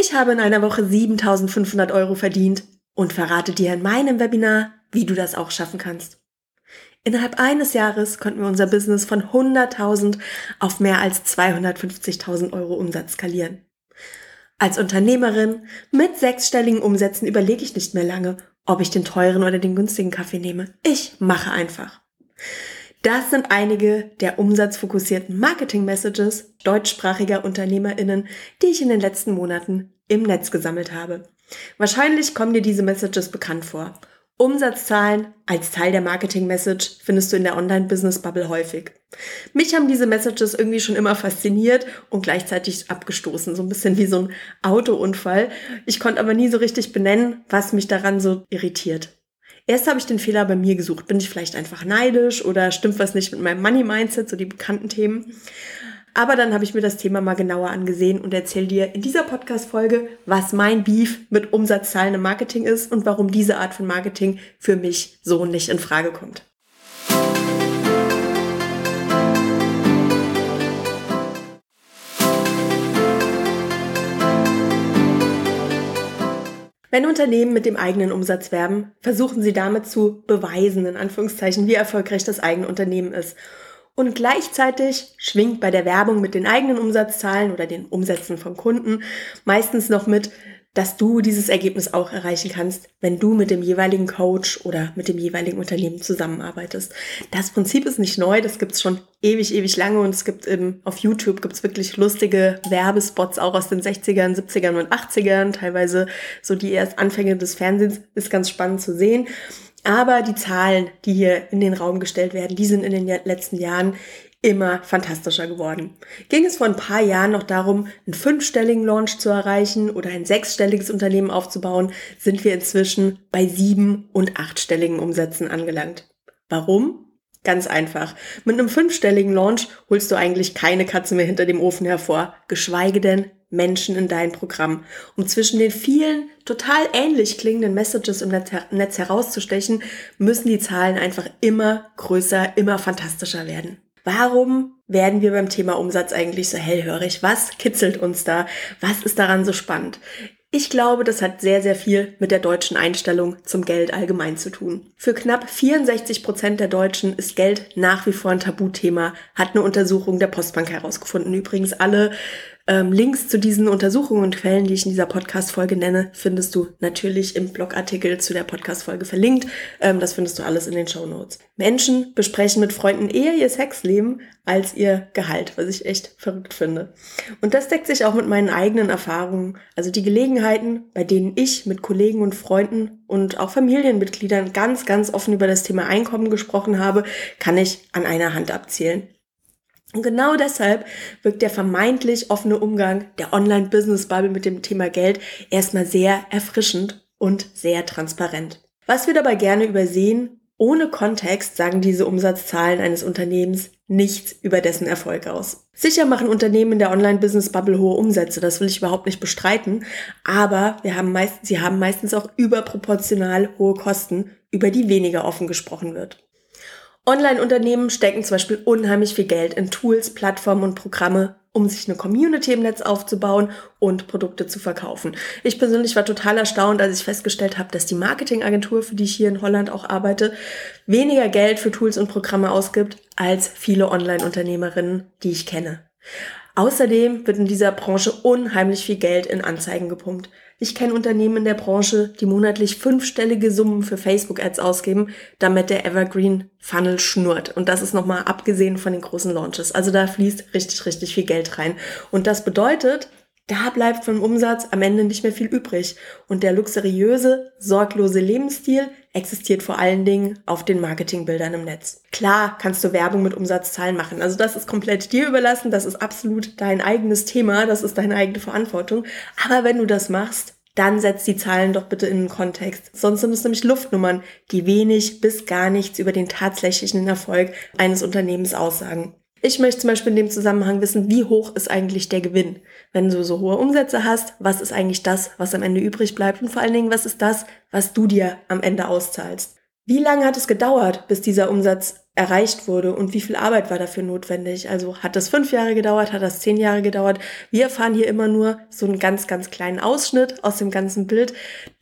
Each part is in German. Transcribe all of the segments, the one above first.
Ich habe in einer Woche 7500 Euro verdient und verrate dir in meinem Webinar, wie du das auch schaffen kannst. Innerhalb eines Jahres konnten wir unser Business von 100.000 auf mehr als 250.000 Euro Umsatz skalieren. Als Unternehmerin mit sechsstelligen Umsätzen überlege ich nicht mehr lange, ob ich den teuren oder den günstigen Kaffee nehme. Ich mache einfach. Das sind einige der umsatzfokussierten Marketing-Messages deutschsprachiger UnternehmerInnen, die ich in den letzten Monaten im Netz gesammelt habe. Wahrscheinlich kommen dir diese Messages bekannt vor. Umsatzzahlen als Teil der Marketing-Message findest du in der Online-Business-Bubble häufig. Mich haben diese Messages irgendwie schon immer fasziniert und gleichzeitig abgestoßen, so ein bisschen wie so ein Autounfall. Ich konnte aber nie so richtig benennen, was mich daran so irritiert. Erst habe ich den Fehler bei mir gesucht. Bin ich vielleicht einfach neidisch oder stimmt was nicht mit meinem Money-Mindset, so die bekannten Themen. Aber dann habe ich mir das Thema mal genauer angesehen und erzähle dir in dieser Podcast-Folge, was mein Beef mit Umsatzzahlen im Marketing ist und warum diese Art von Marketing für mich so nicht in Frage kommt. Wenn Unternehmen mit dem eigenen Umsatz werben, versuchen sie damit zu beweisen, in Anführungszeichen, wie erfolgreich das eigene Unternehmen ist. Und gleichzeitig schwingt bei der Werbung mit den eigenen Umsatzzahlen oder den Umsätzen von Kunden meistens noch mit, dass du dieses Ergebnis auch erreichen kannst, wenn du mit dem jeweiligen Coach oder mit dem jeweiligen Unternehmen zusammenarbeitest. Das Prinzip ist nicht neu, das gibt's schon ewig, ewig lange und es gibt im, auf YouTube gibt's wirklich lustige Werbespots auch aus den 60ern, 70ern und 80ern, teilweise so die erst Anfänge des Fernsehens, ist ganz spannend zu sehen. Aber die Zahlen, die hier in den Raum gestellt werden, die sind in den letzten Jahren immer fantastischer geworden. Ging es vor ein paar Jahren noch darum, einen fünfstelligen Launch zu erreichen oder ein sechsstelliges Unternehmen aufzubauen, sind wir inzwischen bei sieben- und achtstelligen Umsätzen angelangt. Warum? Ganz einfach. Mit einem fünfstelligen Launch holst du eigentlich keine Katze mehr hinter dem Ofen hervor, geschweige denn Menschen in dein Programm, um zwischen den vielen total ähnlich klingenden Messages im Netz herauszustechen, müssen die Zahlen einfach immer größer, immer fantastischer werden. Warum werden wir beim Thema Umsatz eigentlich so hellhörig? Was kitzelt uns da? Was ist daran so spannend? Ich glaube, das hat sehr, sehr viel mit der deutschen Einstellung zum Geld allgemein zu tun. Für knapp 64 Prozent der Deutschen ist Geld nach wie vor ein Tabuthema, hat eine Untersuchung der Postbank herausgefunden. Übrigens alle ähm, Links zu diesen Untersuchungen und Quellen, die ich in dieser Podcast-Folge nenne, findest du natürlich im Blogartikel zu der Podcast-Folge verlinkt. Ähm, das findest du alles in den Show Notes. Menschen besprechen mit Freunden eher ihr Sexleben als ihr Gehalt, was ich echt verrückt finde. Und das deckt sich auch mit meinen eigenen Erfahrungen. Also die Gelegenheiten, bei denen ich mit Kollegen und Freunden und auch Familienmitgliedern ganz, ganz offen über das Thema Einkommen gesprochen habe, kann ich an einer Hand abzählen. Und genau deshalb wirkt der vermeintlich offene Umgang der Online-Business-Bubble mit dem Thema Geld erstmal sehr erfrischend und sehr transparent. Was wir dabei gerne übersehen, ohne Kontext sagen diese Umsatzzahlen eines Unternehmens nichts über dessen Erfolg aus. Sicher machen Unternehmen in der Online-Business-Bubble hohe Umsätze, das will ich überhaupt nicht bestreiten, aber wir haben meist, sie haben meistens auch überproportional hohe Kosten, über die weniger offen gesprochen wird. Online-Unternehmen stecken zum Beispiel unheimlich viel Geld in Tools, Plattformen und Programme, um sich eine Community im Netz aufzubauen und Produkte zu verkaufen. Ich persönlich war total erstaunt, als ich festgestellt habe, dass die Marketingagentur, für die ich hier in Holland auch arbeite, weniger Geld für Tools und Programme ausgibt als viele Online-Unternehmerinnen, die ich kenne. Außerdem wird in dieser Branche unheimlich viel Geld in Anzeigen gepumpt. Ich kenne Unternehmen in der Branche, die monatlich fünfstellige Summen für Facebook-Ads ausgeben, damit der Evergreen Funnel schnurrt. Und das ist nochmal abgesehen von den großen Launches. Also da fließt richtig, richtig viel Geld rein. Und das bedeutet, da bleibt vom Umsatz am Ende nicht mehr viel übrig. Und der luxuriöse, sorglose Lebensstil existiert vor allen Dingen auf den Marketingbildern im Netz. Klar kannst du Werbung mit Umsatzzahlen machen. Also das ist komplett dir überlassen. Das ist absolut dein eigenes Thema. Das ist deine eigene Verantwortung. Aber wenn du das machst, dann setzt die Zahlen doch bitte in den Kontext. Sonst sind es nämlich Luftnummern, die wenig bis gar nichts über den tatsächlichen Erfolg eines Unternehmens aussagen. Ich möchte zum Beispiel in dem Zusammenhang wissen, wie hoch ist eigentlich der Gewinn? Wenn du so hohe Umsätze hast, was ist eigentlich das, was am Ende übrig bleibt? Und vor allen Dingen, was ist das, was du dir am Ende auszahlst? Wie lange hat es gedauert, bis dieser Umsatz erreicht wurde und wie viel Arbeit war dafür notwendig. Also hat das fünf Jahre gedauert, hat das zehn Jahre gedauert. Wir erfahren hier immer nur so einen ganz, ganz kleinen Ausschnitt aus dem ganzen Bild,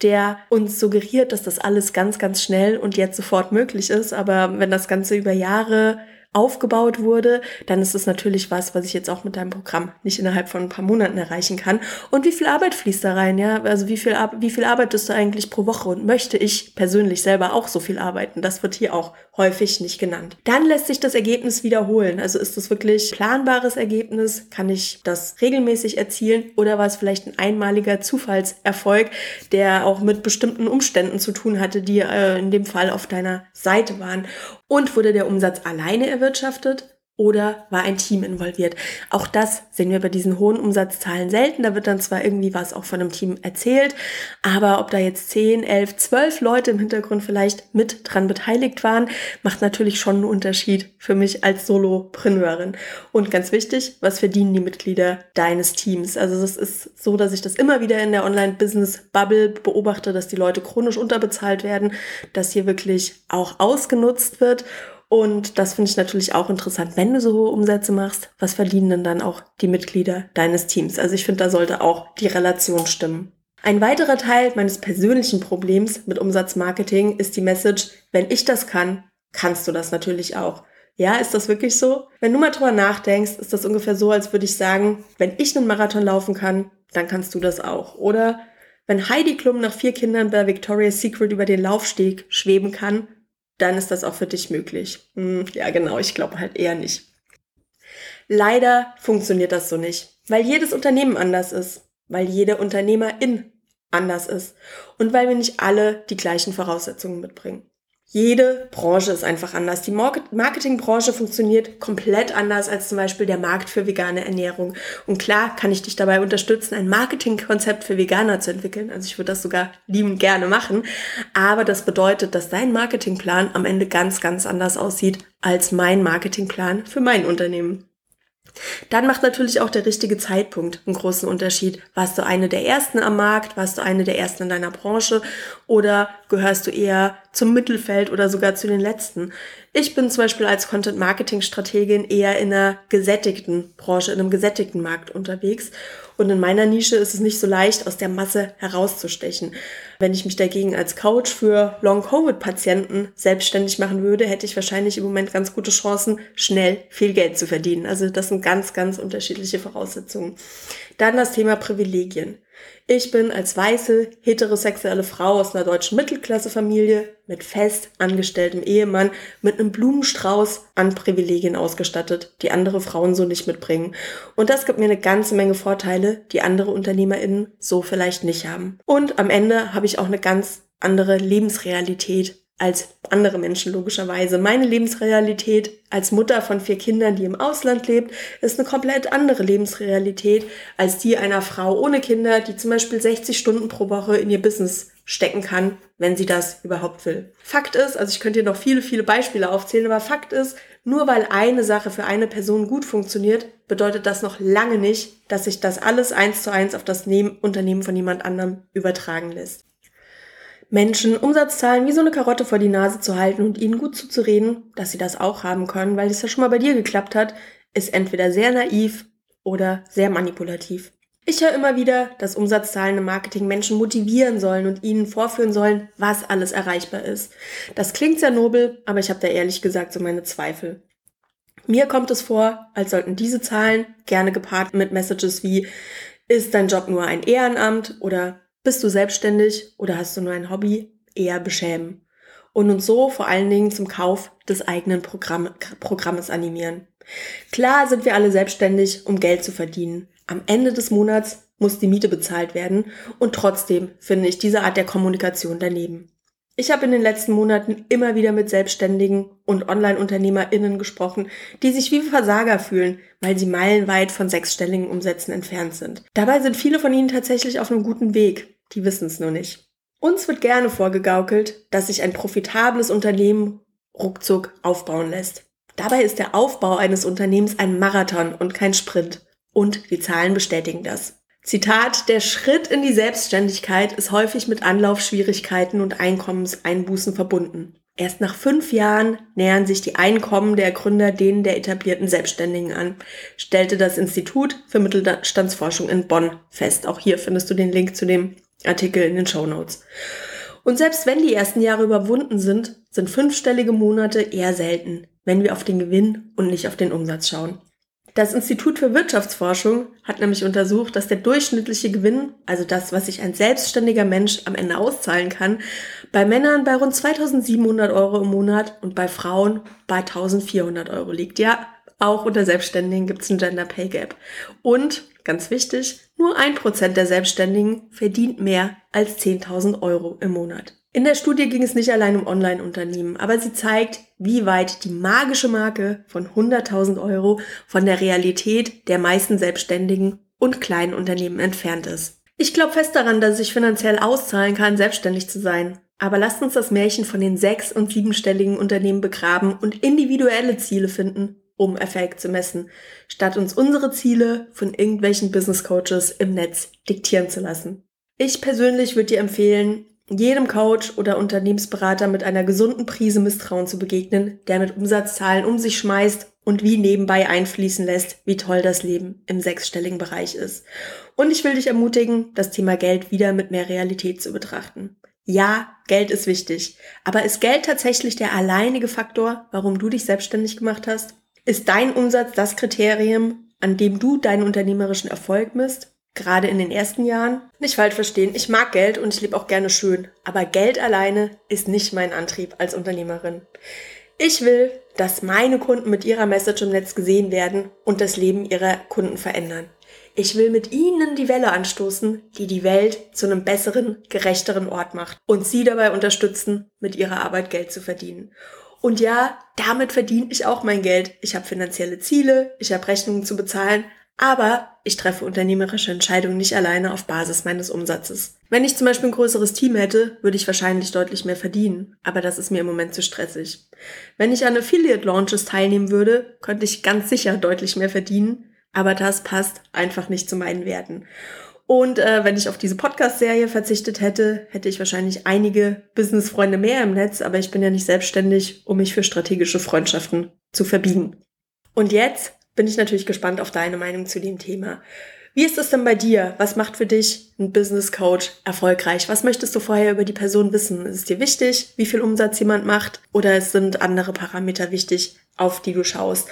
der uns suggeriert, dass das alles ganz, ganz schnell und jetzt sofort möglich ist. Aber wenn das Ganze über Jahre aufgebaut wurde, dann ist es natürlich was, was ich jetzt auch mit deinem Programm nicht innerhalb von ein paar Monaten erreichen kann. Und wie viel Arbeit fließt da rein, ja? Also wie viel, wie viel arbeitest du eigentlich pro Woche? Und möchte ich persönlich selber auch so viel arbeiten? Das wird hier auch häufig nicht genannt. Dann lässt sich das Ergebnis wiederholen. Also ist das wirklich planbares Ergebnis? Kann ich das regelmäßig erzielen? Oder war es vielleicht ein einmaliger Zufallserfolg, der auch mit bestimmten Umständen zu tun hatte, die äh, in dem Fall auf deiner Seite waren? Und wurde der Umsatz alleine erwirtschaftet oder war ein Team involviert? Auch das sehen wir bei diesen hohen Umsatzzahlen selten. Da wird dann zwar irgendwie was auch von einem Team erzählt, aber ob da jetzt 10, 11, 12 Leute im Hintergrund vielleicht mit dran beteiligt waren, macht natürlich schon einen Unterschied für mich als Solopreneurin. Und ganz wichtig, was verdienen die Mitglieder deines Teams? Also es ist so, dass ich das immer wieder in der Online-Business-Bubble beobachte, dass die Leute chronisch unterbezahlt werden, dass hier wirklich auch ausgenutzt wird. Und das finde ich natürlich auch interessant, wenn du so hohe Umsätze machst, was verdienen denn dann auch die Mitglieder deines Teams? Also ich finde, da sollte auch die Relation stimmen. Ein weiterer Teil meines persönlichen Problems mit Umsatzmarketing ist die Message, wenn ich das kann, kannst du das natürlich auch. Ja, ist das wirklich so? Wenn du mal drüber nachdenkst, ist das ungefähr so, als würde ich sagen, wenn ich einen Marathon laufen kann, dann kannst du das auch. Oder wenn Heidi Klum nach vier Kindern bei Victoria's Secret über den Laufsteg schweben kann, dann ist das auch für dich möglich. Hm, ja, genau, ich glaube halt eher nicht. Leider funktioniert das so nicht, weil jedes Unternehmen anders ist, weil jede Unternehmerin anders ist und weil wir nicht alle die gleichen Voraussetzungen mitbringen. Jede Branche ist einfach anders. Die Marketingbranche funktioniert komplett anders als zum Beispiel der Markt für vegane Ernährung. Und klar kann ich dich dabei unterstützen, ein Marketingkonzept für Veganer zu entwickeln. Also ich würde das sogar liebend gerne machen. Aber das bedeutet, dass dein Marketingplan am Ende ganz, ganz anders aussieht als mein Marketingplan für mein Unternehmen. Dann macht natürlich auch der richtige Zeitpunkt einen großen Unterschied. Warst du eine der ersten am Markt? Warst du eine der ersten in deiner Branche? Oder gehörst du eher zum Mittelfeld oder sogar zu den letzten? Ich bin zum Beispiel als Content-Marketing-Strategin eher in einer gesättigten Branche, in einem gesättigten Markt unterwegs. Und in meiner Nische ist es nicht so leicht, aus der Masse herauszustechen. Wenn ich mich dagegen als Coach für Long-Covid-Patienten selbstständig machen würde, hätte ich wahrscheinlich im Moment ganz gute Chancen, schnell viel Geld zu verdienen. Also das sind ganz, ganz unterschiedliche Voraussetzungen. Dann das Thema Privilegien. Ich bin als weiße, heterosexuelle Frau aus einer deutschen Mittelklassefamilie mit fest angestelltem Ehemann mit einem Blumenstrauß an Privilegien ausgestattet, die andere Frauen so nicht mitbringen. Und das gibt mir eine ganze Menge Vorteile, die andere UnternehmerInnen so vielleicht nicht haben. Und am Ende habe ich auch eine ganz andere Lebensrealität als andere Menschen logischerweise. Meine Lebensrealität als Mutter von vier Kindern, die im Ausland lebt, ist eine komplett andere Lebensrealität als die einer Frau ohne Kinder, die zum Beispiel 60 Stunden pro Woche in ihr Business stecken kann, wenn sie das überhaupt will. Fakt ist, also ich könnte hier noch viele, viele Beispiele aufzählen, aber Fakt ist, nur weil eine Sache für eine Person gut funktioniert, bedeutet das noch lange nicht, dass sich das alles eins zu eins auf das Unternehmen von jemand anderem übertragen lässt. Menschen Umsatzzahlen wie so eine Karotte vor die Nase zu halten und ihnen gut zuzureden, dass sie das auch haben können, weil es ja schon mal bei dir geklappt hat, ist entweder sehr naiv oder sehr manipulativ. Ich höre immer wieder, dass Umsatzzahlen im Marketing Menschen motivieren sollen und ihnen vorführen sollen, was alles erreichbar ist. Das klingt sehr nobel, aber ich habe da ehrlich gesagt so meine Zweifel. Mir kommt es vor, als sollten diese Zahlen gerne gepaart mit Messages wie ist dein Job nur ein Ehrenamt oder bist du selbstständig oder hast du nur ein Hobby? Eher beschämen. Und uns so vor allen Dingen zum Kauf des eigenen Programm, Programmes animieren. Klar sind wir alle selbstständig, um Geld zu verdienen. Am Ende des Monats muss die Miete bezahlt werden und trotzdem finde ich diese Art der Kommunikation daneben. Ich habe in den letzten Monaten immer wieder mit Selbstständigen und Online-UnternehmerInnen gesprochen, die sich wie Versager fühlen, weil sie meilenweit von sechsstelligen Umsätzen entfernt sind. Dabei sind viele von ihnen tatsächlich auf einem guten Weg. Die wissen es nur nicht. Uns wird gerne vorgegaukelt, dass sich ein profitables Unternehmen ruckzuck aufbauen lässt. Dabei ist der Aufbau eines Unternehmens ein Marathon und kein Sprint. Und die Zahlen bestätigen das. Zitat, der Schritt in die Selbstständigkeit ist häufig mit Anlaufschwierigkeiten und Einkommenseinbußen verbunden. Erst nach fünf Jahren nähern sich die Einkommen der Gründer denen der etablierten Selbstständigen an, stellte das Institut für Mittelstandsforschung in Bonn fest. Auch hier findest du den Link zu dem Artikel in den Show Notes. Und selbst wenn die ersten Jahre überwunden sind, sind fünfstellige Monate eher selten, wenn wir auf den Gewinn und nicht auf den Umsatz schauen. Das Institut für Wirtschaftsforschung hat nämlich untersucht, dass der durchschnittliche Gewinn, also das, was sich ein selbstständiger Mensch am Ende auszahlen kann, bei Männern bei rund 2700 Euro im Monat und bei Frauen bei 1400 Euro liegt. Ja, auch unter Selbstständigen gibt es einen Gender Pay Gap. Und, ganz wichtig, nur ein Prozent der Selbstständigen verdient mehr als 10.000 Euro im Monat. In der Studie ging es nicht allein um Online-Unternehmen, aber sie zeigt, wie weit die magische Marke von 100.000 Euro von der Realität der meisten Selbstständigen und kleinen Unternehmen entfernt ist. Ich glaube fest daran, dass es sich finanziell auszahlen kann, selbstständig zu sein. Aber lasst uns das Märchen von den sechs- und siebenstelligen Unternehmen begraben und individuelle Ziele finden, um Erfolg zu messen, statt uns unsere Ziele von irgendwelchen Business Coaches im Netz diktieren zu lassen. Ich persönlich würde dir empfehlen, jedem Coach oder Unternehmensberater mit einer gesunden Prise Misstrauen zu begegnen, der mit Umsatzzahlen um sich schmeißt und wie nebenbei einfließen lässt, wie toll das Leben im sechsstelligen Bereich ist. Und ich will dich ermutigen, das Thema Geld wieder mit mehr Realität zu betrachten. Ja, Geld ist wichtig. Aber ist Geld tatsächlich der alleinige Faktor, warum du dich selbstständig gemacht hast? Ist dein Umsatz das Kriterium, an dem du deinen unternehmerischen Erfolg misst? gerade in den ersten Jahren. Nicht falsch verstehen, ich mag Geld und ich lebe auch gerne schön, aber Geld alleine ist nicht mein Antrieb als Unternehmerin. Ich will, dass meine Kunden mit ihrer Message im Netz gesehen werden und das Leben ihrer Kunden verändern. Ich will mit ihnen die Welle anstoßen, die die Welt zu einem besseren, gerechteren Ort macht und sie dabei unterstützen, mit ihrer Arbeit Geld zu verdienen. Und ja, damit verdiene ich auch mein Geld. Ich habe finanzielle Ziele, ich habe Rechnungen zu bezahlen, aber ich treffe unternehmerische Entscheidungen nicht alleine auf Basis meines Umsatzes. Wenn ich zum Beispiel ein größeres Team hätte, würde ich wahrscheinlich deutlich mehr verdienen, aber das ist mir im Moment zu stressig. Wenn ich an Affiliate Launches teilnehmen würde, könnte ich ganz sicher deutlich mehr verdienen, aber das passt einfach nicht zu meinen Werten. Und äh, wenn ich auf diese Podcast-Serie verzichtet hätte, hätte ich wahrscheinlich einige Business-Freunde mehr im Netz, aber ich bin ja nicht selbstständig, um mich für strategische Freundschaften zu verbiegen. Und jetzt bin ich natürlich gespannt auf deine Meinung zu dem Thema. Wie ist es denn bei dir? Was macht für dich ein Business Coach erfolgreich? Was möchtest du vorher über die Person wissen? Ist es dir wichtig, wie viel Umsatz jemand macht? Oder sind andere Parameter wichtig, auf die du schaust?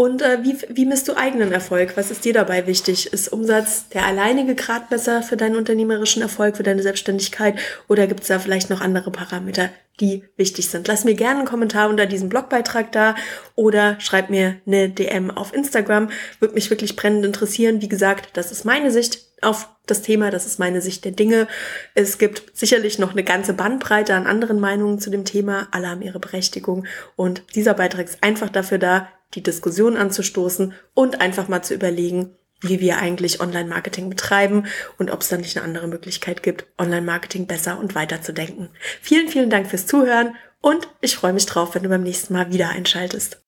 Und äh, wie, wie misst du eigenen Erfolg? Was ist dir dabei wichtig? Ist Umsatz der alleinige Gradmesser für deinen unternehmerischen Erfolg, für deine Selbstständigkeit? Oder gibt es da vielleicht noch andere Parameter, die wichtig sind? Lass mir gerne einen Kommentar unter diesem Blogbeitrag da oder schreib mir eine DM auf Instagram. Würde mich wirklich brennend interessieren. Wie gesagt, das ist meine Sicht auf das Thema, das ist meine Sicht der Dinge. Es gibt sicherlich noch eine ganze Bandbreite an anderen Meinungen zu dem Thema. Alle haben ihre Berechtigung und dieser Beitrag ist einfach dafür da, die Diskussion anzustoßen und einfach mal zu überlegen, wie wir eigentlich Online-Marketing betreiben und ob es da nicht eine andere Möglichkeit gibt, Online-Marketing besser und weiter zu denken. Vielen, vielen Dank fürs Zuhören und ich freue mich drauf, wenn du beim nächsten Mal wieder einschaltest.